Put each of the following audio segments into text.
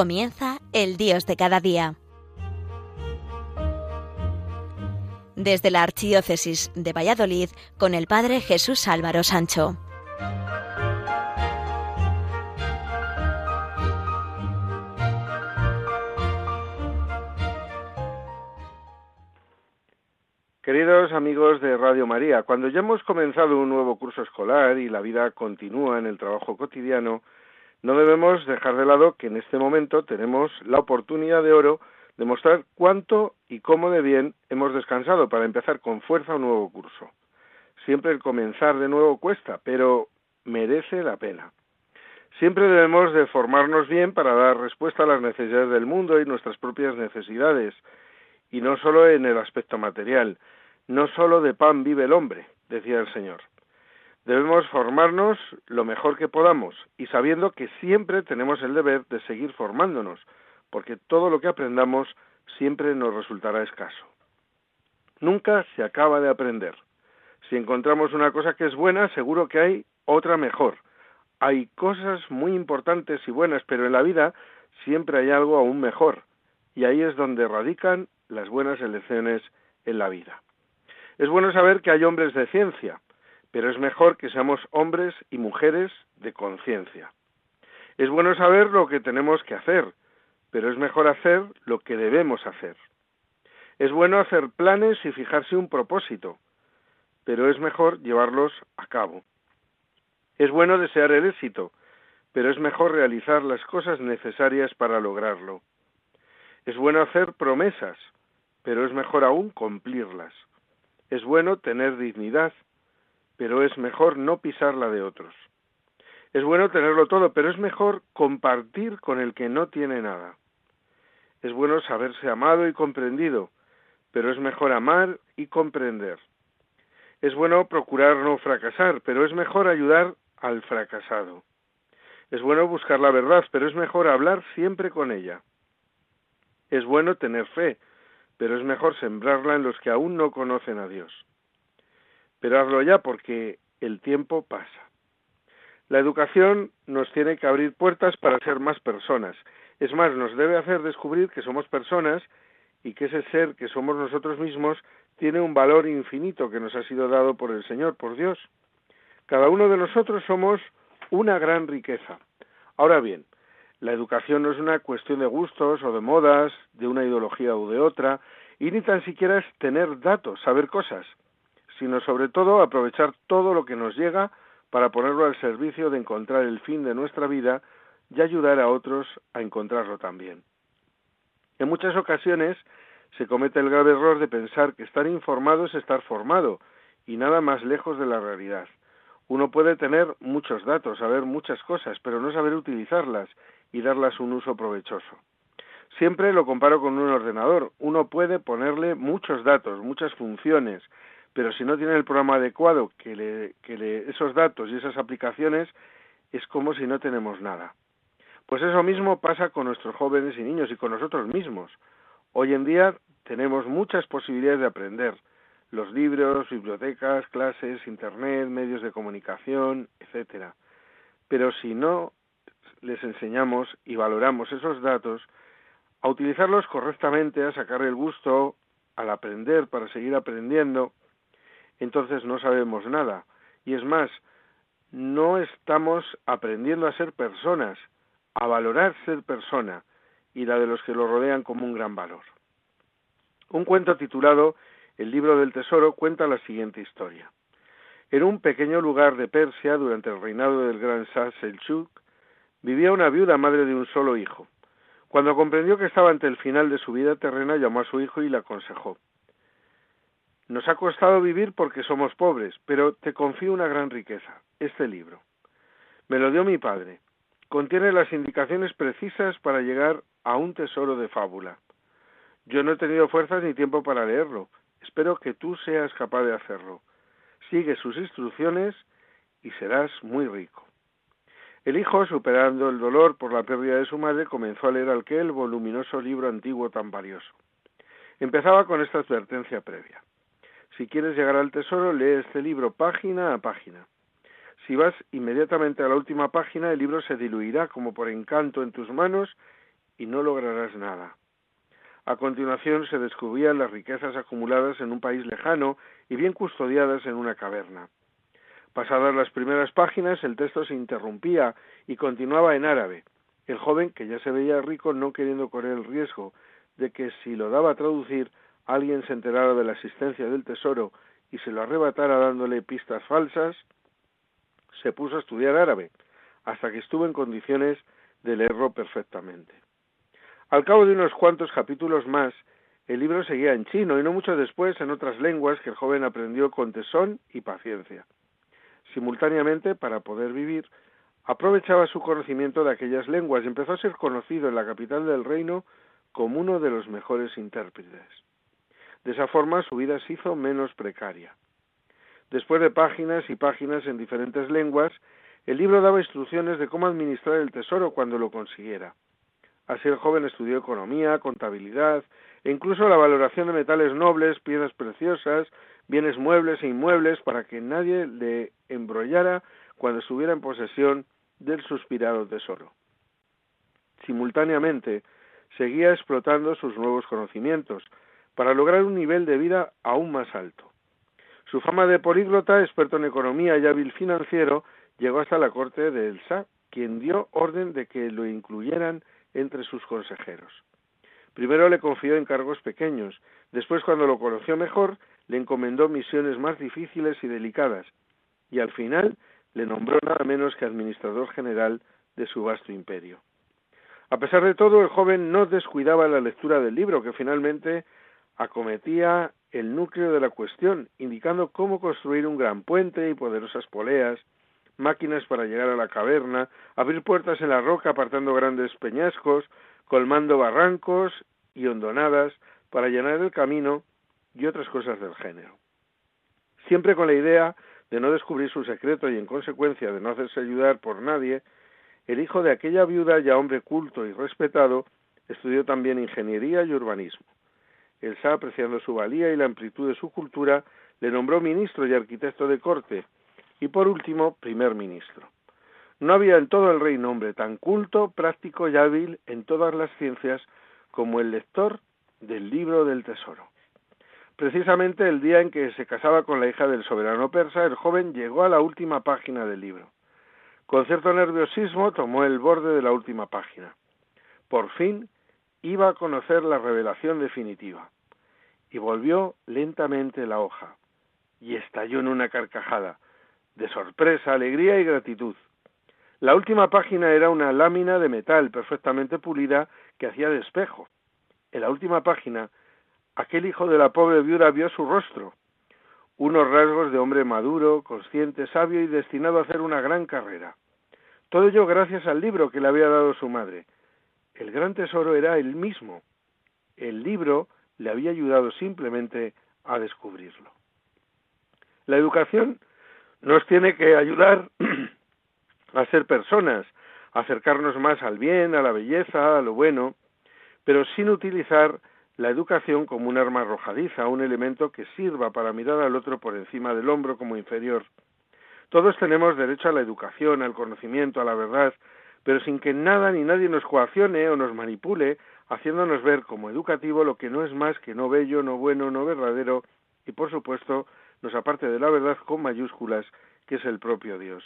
Comienza el Dios de cada día. Desde la Archidiócesis de Valladolid con el Padre Jesús Álvaro Sancho. Queridos amigos de Radio María, cuando ya hemos comenzado un nuevo curso escolar y la vida continúa en el trabajo cotidiano, no debemos dejar de lado que en este momento tenemos la oportunidad de oro de mostrar cuánto y cómo de bien hemos descansado para empezar con fuerza un nuevo curso. Siempre el comenzar de nuevo cuesta, pero merece la pena. Siempre debemos de formarnos bien para dar respuesta a las necesidades del mundo y nuestras propias necesidades, y no solo en el aspecto material, no solo de pan vive el hombre, decía el Señor. Debemos formarnos lo mejor que podamos y sabiendo que siempre tenemos el deber de seguir formándonos, porque todo lo que aprendamos siempre nos resultará escaso. Nunca se acaba de aprender. Si encontramos una cosa que es buena, seguro que hay otra mejor. Hay cosas muy importantes y buenas, pero en la vida siempre hay algo aún mejor, y ahí es donde radican las buenas elecciones en la vida. Es bueno saber que hay hombres de ciencia, pero es mejor que seamos hombres y mujeres de conciencia. Es bueno saber lo que tenemos que hacer, pero es mejor hacer lo que debemos hacer. Es bueno hacer planes y fijarse un propósito, pero es mejor llevarlos a cabo. Es bueno desear el éxito, pero es mejor realizar las cosas necesarias para lograrlo. Es bueno hacer promesas, pero es mejor aún cumplirlas. Es bueno tener dignidad, pero es mejor no pisar la de otros. Es bueno tenerlo todo, pero es mejor compartir con el que no tiene nada. Es bueno saberse amado y comprendido, pero es mejor amar y comprender. Es bueno procurar no fracasar, pero es mejor ayudar al fracasado. Es bueno buscar la verdad, pero es mejor hablar siempre con ella. Es bueno tener fe, pero es mejor sembrarla en los que aún no conocen a Dios pero hazlo ya porque el tiempo pasa. La educación nos tiene que abrir puertas para ser más personas. Es más, nos debe hacer descubrir que somos personas y que ese ser que somos nosotros mismos tiene un valor infinito que nos ha sido dado por el Señor, por Dios. Cada uno de nosotros somos una gran riqueza. Ahora bien, la educación no es una cuestión de gustos o de modas, de una ideología u de otra, y ni tan siquiera es tener datos, saber cosas sino sobre todo aprovechar todo lo que nos llega para ponerlo al servicio de encontrar el fin de nuestra vida y ayudar a otros a encontrarlo también. En muchas ocasiones se comete el grave error de pensar que estar informado es estar formado, y nada más lejos de la realidad. Uno puede tener muchos datos, saber muchas cosas, pero no saber utilizarlas y darlas un uso provechoso. Siempre lo comparo con un ordenador. Uno puede ponerle muchos datos, muchas funciones, pero si no tiene el programa adecuado que le, que le, esos datos y esas aplicaciones, es como si no tenemos nada. Pues eso mismo pasa con nuestros jóvenes y niños y con nosotros mismos. Hoy en día tenemos muchas posibilidades de aprender. Los libros, bibliotecas, clases, internet, medios de comunicación, etcétera. Pero si no les enseñamos y valoramos esos datos, a utilizarlos correctamente, a sacar el gusto al aprender para seguir aprendiendo, entonces no sabemos nada. Y es más, no estamos aprendiendo a ser personas, a valorar ser persona y la de los que lo rodean como un gran valor. Un cuento titulado El libro del tesoro cuenta la siguiente historia. En un pequeño lugar de Persia, durante el reinado del gran Shah Selchuk, vivía una viuda madre de un solo hijo. Cuando comprendió que estaba ante el final de su vida terrena, llamó a su hijo y le aconsejó nos ha costado vivir porque somos pobres, pero te confío una gran riqueza, este libro. Me lo dio mi padre. Contiene las indicaciones precisas para llegar a un tesoro de fábula. Yo no he tenido fuerzas ni tiempo para leerlo. Espero que tú seas capaz de hacerlo. Sigue sus instrucciones y serás muy rico. El hijo, superando el dolor por la pérdida de su madre, comenzó a leer aquel voluminoso libro antiguo tan valioso. Empezaba con esta advertencia previa. Si quieres llegar al tesoro, lee este libro página a página. Si vas inmediatamente a la última página, el libro se diluirá como por encanto en tus manos y no lograrás nada. A continuación se descubrían las riquezas acumuladas en un país lejano y bien custodiadas en una caverna. Pasadas las primeras páginas, el texto se interrumpía y continuaba en árabe. El joven, que ya se veía rico, no queriendo correr el riesgo de que si lo daba a traducir alguien se enterara de la existencia del tesoro y se lo arrebatara dándole pistas falsas, se puso a estudiar árabe, hasta que estuvo en condiciones de leerlo perfectamente. Al cabo de unos cuantos capítulos más, el libro seguía en chino y no mucho después en otras lenguas que el joven aprendió con tesón y paciencia. Simultáneamente, para poder vivir, aprovechaba su conocimiento de aquellas lenguas y empezó a ser conocido en la capital del reino como uno de los mejores intérpretes. De esa forma su vida se hizo menos precaria. Después de páginas y páginas en diferentes lenguas, el libro daba instrucciones de cómo administrar el tesoro cuando lo consiguiera. Así el joven estudió economía, contabilidad e incluso la valoración de metales nobles, piedras preciosas, bienes muebles e inmuebles para que nadie le embrollara cuando estuviera en posesión del suspirado tesoro. Simultáneamente, seguía explotando sus nuevos conocimientos para lograr un nivel de vida aún más alto. Su fama de políglota, experto en economía y hábil financiero, llegó hasta la corte de Elsa, quien dio orden de que lo incluyeran entre sus consejeros. Primero le confió encargos pequeños, después cuando lo conoció mejor, le encomendó misiones más difíciles y delicadas, y al final le nombró nada menos que administrador general de su vasto imperio. A pesar de todo, el joven no descuidaba la lectura del libro, que finalmente acometía el núcleo de la cuestión, indicando cómo construir un gran puente y poderosas poleas, máquinas para llegar a la caverna, abrir puertas en la roca apartando grandes peñascos, colmando barrancos y hondonadas para llenar el camino y otras cosas del género. Siempre con la idea de no descubrir su secreto y en consecuencia de no hacerse ayudar por nadie, el hijo de aquella viuda ya hombre culto y respetado estudió también ingeniería y urbanismo. El Shah, apreciando su valía y la amplitud de su cultura, le nombró ministro y arquitecto de corte, y por último, primer ministro. No había en todo el reino hombre tan culto, práctico y hábil en todas las ciencias como el lector del libro del tesoro. Precisamente el día en que se casaba con la hija del soberano persa, el joven llegó a la última página del libro. Con cierto nerviosismo tomó el borde de la última página. Por fin iba a conocer la revelación definitiva. Y volvió lentamente la hoja, y estalló en una carcajada, de sorpresa, alegría y gratitud. La última página era una lámina de metal perfectamente pulida que hacía de espejo. En la última página aquel hijo de la pobre viuda vio su rostro, unos rasgos de hombre maduro, consciente, sabio y destinado a hacer una gran carrera. Todo ello gracias al libro que le había dado su madre. El gran tesoro era él mismo. El libro le había ayudado simplemente a descubrirlo. La educación nos tiene que ayudar a ser personas, a acercarnos más al bien, a la belleza, a lo bueno, pero sin utilizar la educación como un arma arrojadiza, un elemento que sirva para mirar al otro por encima del hombro como inferior. Todos tenemos derecho a la educación, al conocimiento, a la verdad, pero sin que nada ni nadie nos coaccione o nos manipule, haciéndonos ver como educativo lo que no es más que no bello, no bueno, no verdadero, y por supuesto nos aparte de la verdad con mayúsculas, que es el propio Dios.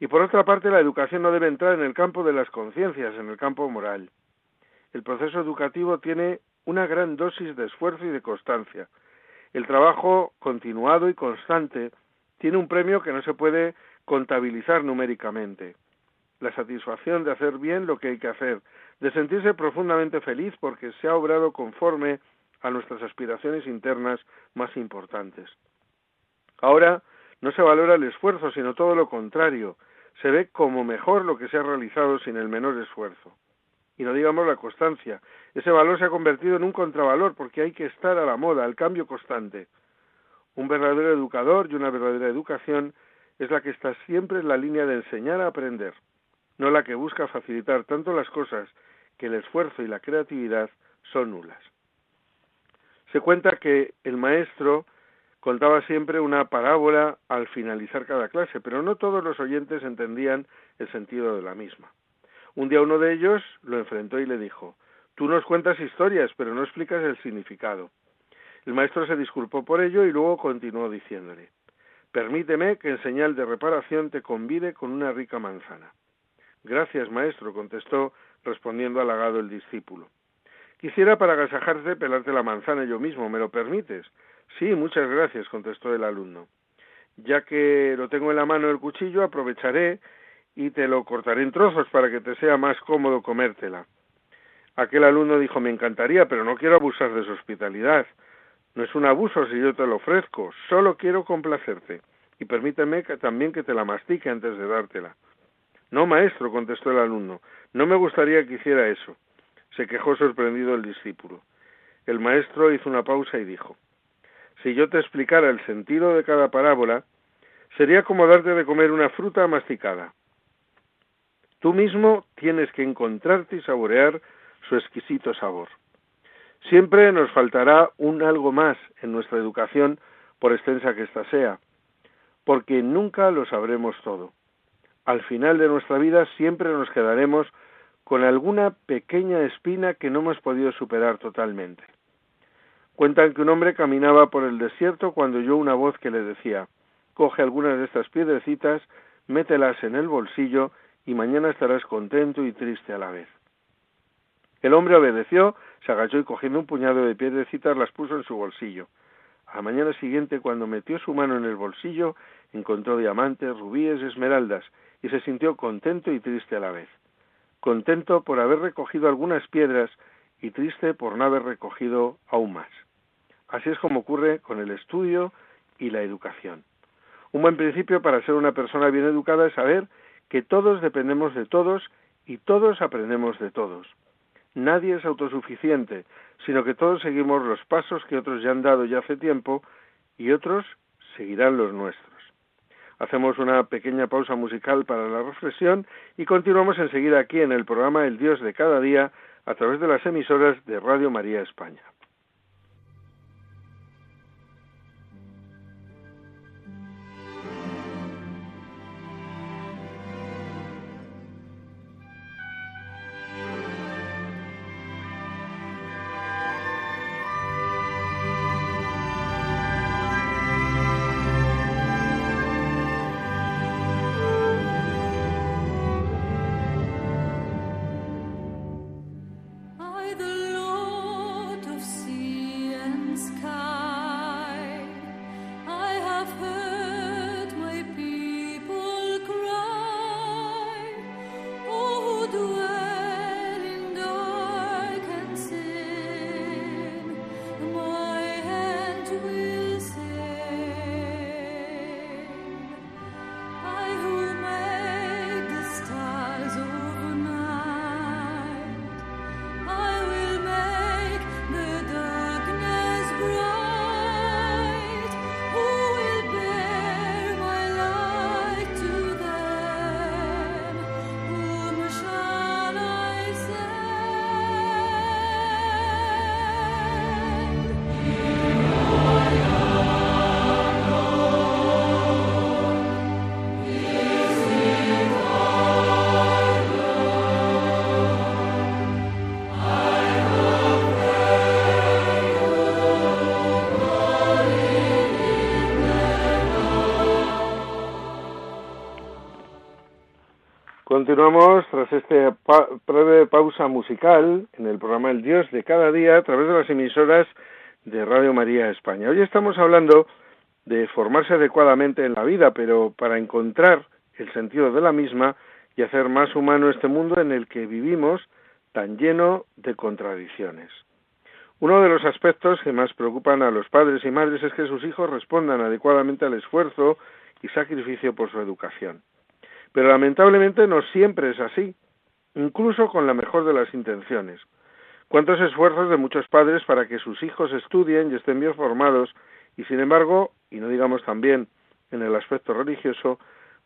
Y por otra parte, la educación no debe entrar en el campo de las conciencias, en el campo moral. El proceso educativo tiene una gran dosis de esfuerzo y de constancia. El trabajo continuado y constante tiene un premio que no se puede contabilizar numéricamente. La satisfacción de hacer bien lo que hay que hacer, de sentirse profundamente feliz porque se ha obrado conforme a nuestras aspiraciones internas más importantes. Ahora no se valora el esfuerzo, sino todo lo contrario. Se ve como mejor lo que se ha realizado sin el menor esfuerzo y no digamos la constancia. Ese valor se ha convertido en un contravalor porque hay que estar a la moda, al cambio constante. Un verdadero educador y una verdadera educación es la que está siempre en la línea de enseñar a aprender, no la que busca facilitar tanto las cosas que el esfuerzo y la creatividad son nulas. Se cuenta que el maestro contaba siempre una parábola al finalizar cada clase, pero no todos los oyentes entendían el sentido de la misma. Un día uno de ellos lo enfrentó y le dijo Tú nos cuentas historias, pero no explicas el significado. El maestro se disculpó por ello y luego continuó diciéndole Permíteme que en señal de reparación te convide con una rica manzana. Gracias, maestro, contestó respondiendo halagado el discípulo. Quisiera para agasajarte pelarte la manzana yo mismo, ¿me lo permites? Sí, muchas gracias, contestó el alumno. Ya que lo tengo en la mano el cuchillo, aprovecharé y te lo cortaré en trozos para que te sea más cómodo comértela. Aquel alumno dijo, me encantaría, pero no quiero abusar de su hospitalidad. No es un abuso si yo te lo ofrezco, solo quiero complacerte. Y permíteme también que te la mastique antes de dártela. No, maestro, contestó el alumno, no me gustaría que hiciera eso. Se quejó sorprendido el discípulo. El maestro hizo una pausa y dijo, si yo te explicara el sentido de cada parábola, sería como darte de comer una fruta masticada. Tú mismo tienes que encontrarte y saborear su exquisito sabor. Siempre nos faltará un algo más en nuestra educación, por extensa que ésta sea, porque nunca lo sabremos todo. Al final de nuestra vida siempre nos quedaremos con alguna pequeña espina que no hemos podido superar totalmente. Cuentan que un hombre caminaba por el desierto cuando oyó una voz que le decía Coge algunas de estas piedrecitas, mételas en el bolsillo y mañana estarás contento y triste a la vez. El hombre obedeció, se agachó y cogiendo un puñado de piedrecitas las puso en su bolsillo. A la mañana siguiente, cuando metió su mano en el bolsillo, encontró diamantes, rubíes, esmeraldas, y se sintió contento y triste a la vez. Contento por haber recogido algunas piedras y triste por no haber recogido aún más. Así es como ocurre con el estudio y la educación. Un buen principio para ser una persona bien educada es saber que todos dependemos de todos y todos aprendemos de todos. Nadie es autosuficiente, sino que todos seguimos los pasos que otros ya han dado ya hace tiempo y otros seguirán los nuestros. Hacemos una pequeña pausa musical para la reflexión y continuamos enseguida aquí en el programa El Dios de cada día a través de las emisoras de Radio María España. Continuamos tras esta breve pausa musical en el programa El Dios de cada día a través de las emisoras de Radio María España. Hoy estamos hablando de formarse adecuadamente en la vida, pero para encontrar el sentido de la misma y hacer más humano este mundo en el que vivimos tan lleno de contradicciones. Uno de los aspectos que más preocupan a los padres y madres es que sus hijos respondan adecuadamente al esfuerzo y sacrificio por su educación. Pero lamentablemente no siempre es así, incluso con la mejor de las intenciones. ¿Cuántos esfuerzos de muchos padres para que sus hijos estudien y estén bien formados y sin embargo, y no digamos también en el aspecto religioso,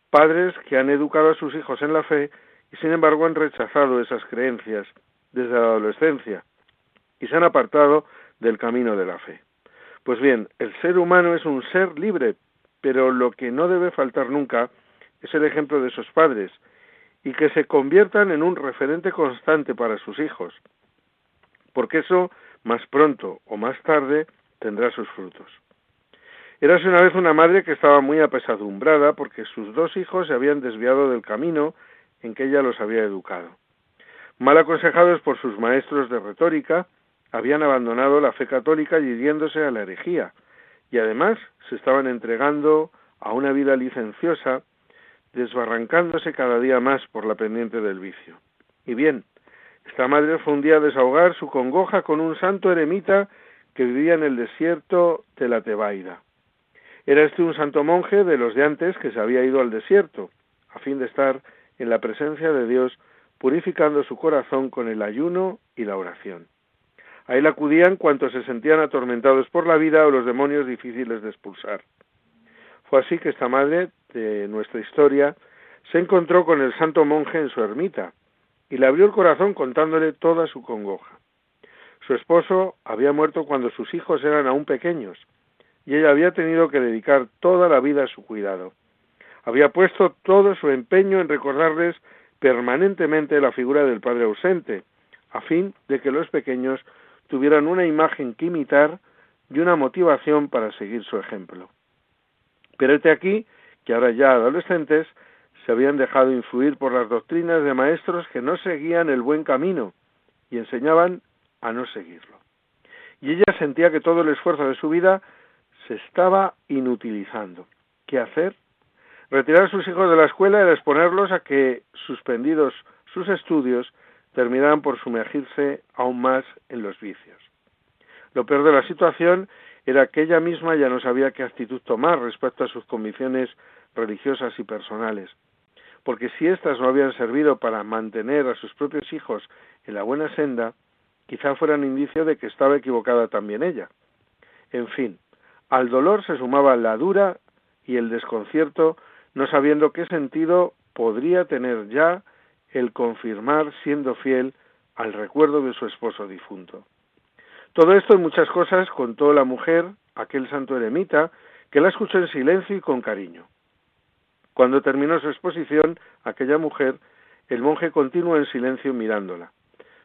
padres que han educado a sus hijos en la fe y sin embargo han rechazado esas creencias desde la adolescencia y se han apartado del camino de la fe. Pues bien, el ser humano es un ser libre, pero lo que no debe faltar nunca es el ejemplo de esos padres y que se conviertan en un referente constante para sus hijos, porque eso más pronto o más tarde tendrá sus frutos. Érase una vez una madre que estaba muy apesadumbrada porque sus dos hijos se habían desviado del camino en que ella los había educado. Mal aconsejados por sus maestros de retórica, habían abandonado la fe católica y hiriéndose a la herejía, y además se estaban entregando a una vida licenciosa, desbarrancándose cada día más por la pendiente del vicio. Y bien, esta madre fue un día a desahogar su congoja con un santo eremita que vivía en el desierto de la Tebaida. Era este un santo monje de los de antes que se había ido al desierto, a fin de estar en la presencia de Dios, purificando su corazón con el ayuno y la oración. A él acudían cuantos se sentían atormentados por la vida o los demonios difíciles de expulsar. Fue así que esta madre de nuestra historia se encontró con el santo monje en su ermita y le abrió el corazón contándole toda su congoja. Su esposo había muerto cuando sus hijos eran aún pequeños y ella había tenido que dedicar toda la vida a su cuidado. Había puesto todo su empeño en recordarles permanentemente la figura del padre ausente, a fin de que los pequeños tuvieran una imagen que imitar y una motivación para seguir su ejemplo. Pero este aquí que ahora ya adolescentes se habían dejado influir por las doctrinas de maestros que no seguían el buen camino y enseñaban a no seguirlo. Y ella sentía que todo el esfuerzo de su vida se estaba inutilizando. ¿Qué hacer? Retirar a sus hijos de la escuela era exponerlos a que, suspendidos sus estudios, terminaran por sumergirse aún más en los vicios. Lo peor de la situación era que ella misma ya no sabía qué actitud tomar respecto a sus convicciones religiosas y personales, porque si éstas no habían servido para mantener a sus propios hijos en la buena senda, quizá fueran indicio de que estaba equivocada también ella. En fin, al dolor se sumaba la dura y el desconcierto, no sabiendo qué sentido podría tener ya el confirmar siendo fiel al recuerdo de su esposo difunto. Todo esto y muchas cosas contó la mujer, aquel santo eremita, que la escuchó en silencio y con cariño. Cuando terminó su exposición, aquella mujer, el monje continuó en silencio mirándola.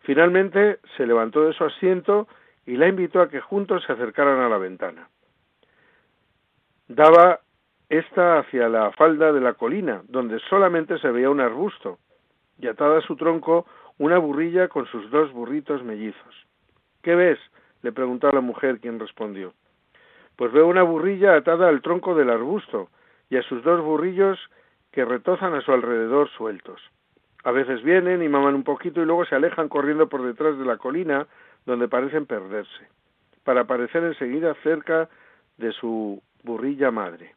Finalmente se levantó de su asiento y la invitó a que juntos se acercaran a la ventana. Daba esta hacia la falda de la colina, donde solamente se veía un arbusto, y atada a su tronco una burrilla con sus dos burritos mellizos. ¿Qué ves? Le preguntó a la mujer, quien respondió. Pues veo una burrilla atada al tronco del arbusto y a sus dos burrillos que retozan a su alrededor sueltos. A veces vienen y maman un poquito y luego se alejan corriendo por detrás de la colina donde parecen perderse, para aparecer enseguida cerca de su burrilla madre.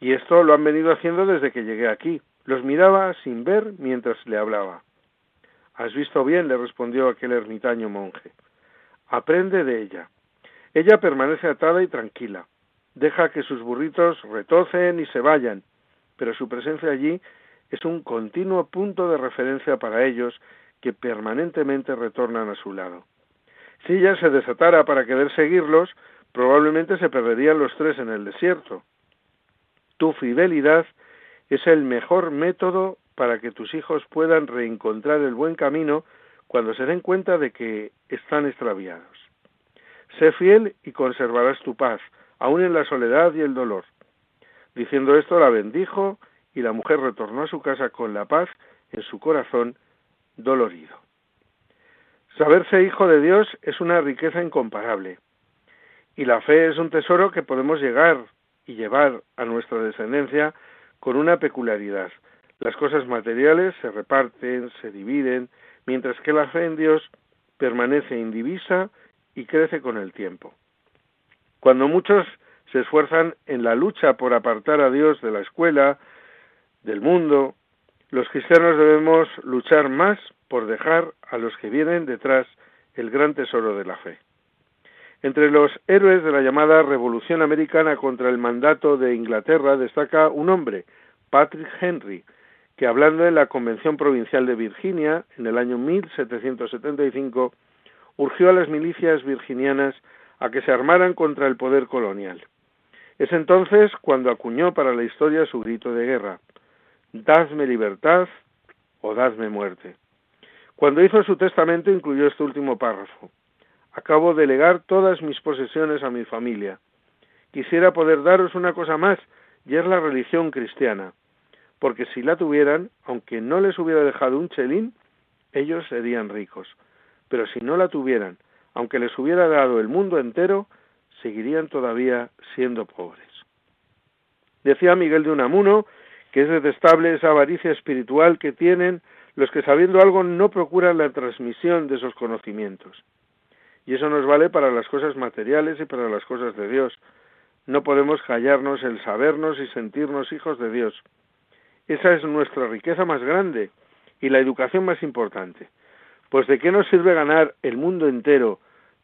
Y esto lo han venido haciendo desde que llegué aquí. Los miraba sin ver mientras le hablaba. Has visto bien, le respondió aquel ermitaño monje. Aprende de ella. Ella permanece atada y tranquila. Deja que sus burritos retocen y se vayan, pero su presencia allí es un continuo punto de referencia para ellos que permanentemente retornan a su lado. Si ella se desatara para querer seguirlos, probablemente se perderían los tres en el desierto. Tu fidelidad es el mejor método para que tus hijos puedan reencontrar el buen camino cuando se den cuenta de que están extraviados. Sé fiel y conservarás tu paz, aun en la soledad y el dolor. Diciendo esto la bendijo y la mujer retornó a su casa con la paz en su corazón dolorido. Saberse hijo de Dios es una riqueza incomparable. Y la fe es un tesoro que podemos llegar y llevar a nuestra descendencia con una peculiaridad. Las cosas materiales se reparten, se dividen, mientras que la fe en Dios permanece indivisa y crece con el tiempo. Cuando muchos se esfuerzan en la lucha por apartar a Dios de la escuela, del mundo, los cristianos debemos luchar más por dejar a los que vienen detrás el gran tesoro de la fe. Entre los héroes de la llamada Revolución Americana contra el mandato de Inglaterra destaca un hombre, Patrick Henry, que hablando en la Convención Provincial de Virginia en el año 1775 urgió a las milicias virginianas a que se armaran contra el poder colonial. Es entonces cuando acuñó para la historia su grito de guerra: Dadme libertad o dadme muerte. Cuando hizo su testamento incluyó este último párrafo. Acabo de legar todas mis posesiones a mi familia. Quisiera poder daros una cosa más, y es la religión cristiana, porque si la tuvieran, aunque no les hubiera dejado un chelín, ellos serían ricos. Pero si no la tuvieran, aunque les hubiera dado el mundo entero, seguirían todavía siendo pobres. Decía Miguel de Unamuno que es detestable esa avaricia espiritual que tienen los que sabiendo algo no procuran la transmisión de esos conocimientos. Y eso nos vale para las cosas materiales y para las cosas de Dios. No podemos callarnos el sabernos y sentirnos hijos de Dios. Esa es nuestra riqueza más grande y la educación más importante. Pues ¿de qué nos sirve ganar el mundo entero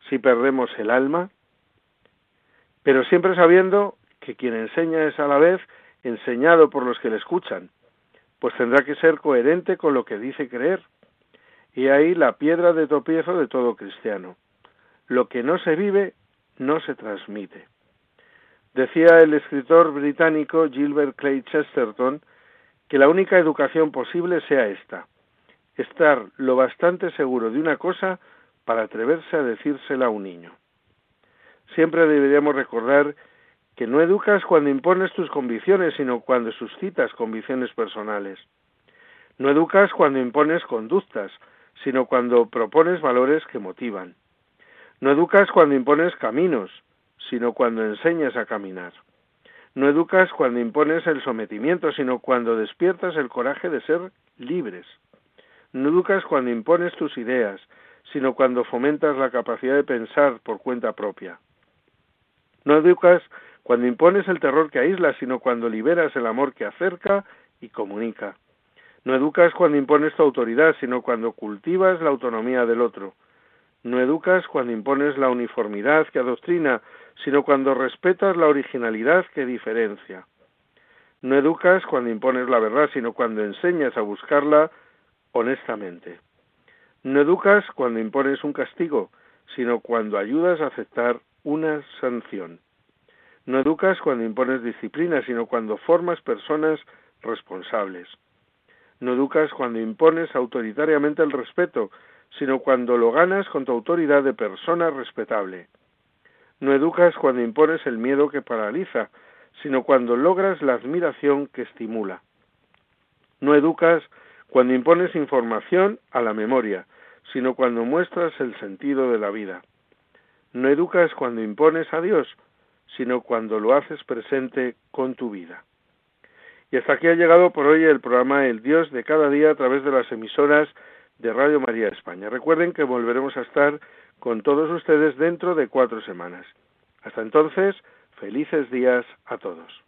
si perdemos el alma? Pero siempre sabiendo que quien enseña es a la vez enseñado por los que le escuchan, pues tendrá que ser coherente con lo que dice creer. Y ahí la piedra de tropiezo de todo cristiano. Lo que no se vive, no se transmite. Decía el escritor británico Gilbert Clay Chesterton que la única educación posible sea esta, estar lo bastante seguro de una cosa para atreverse a decírsela a un niño. Siempre deberíamos recordar que no educas cuando impones tus convicciones, sino cuando suscitas convicciones personales. No educas cuando impones conductas, sino cuando propones valores que motivan. No educas cuando impones caminos, sino cuando enseñas a caminar. No educas cuando impones el sometimiento, sino cuando despiertas el coraje de ser libres. No educas cuando impones tus ideas, sino cuando fomentas la capacidad de pensar por cuenta propia. No educas cuando impones el terror que aísla, sino cuando liberas el amor que acerca y comunica. No educas cuando impones tu autoridad, sino cuando cultivas la autonomía del otro. No educas cuando impones la uniformidad que adoctrina, sino cuando respetas la originalidad que diferencia. No educas cuando impones la verdad, sino cuando enseñas a buscarla honestamente. No educas cuando impones un castigo, sino cuando ayudas a aceptar una sanción. No educas cuando impones disciplina, sino cuando formas personas responsables. No educas cuando impones autoritariamente el respeto, sino cuando lo ganas con tu autoridad de persona respetable. No educas cuando impones el miedo que paraliza, sino cuando logras la admiración que estimula. No educas cuando impones información a la memoria, sino cuando muestras el sentido de la vida. No educas cuando impones a Dios, sino cuando lo haces presente con tu vida. Y hasta aquí ha llegado por hoy el programa El Dios de cada día a través de las emisoras de Radio María España. Recuerden que volveremos a estar con todos ustedes dentro de cuatro semanas. Hasta entonces, felices días a todos.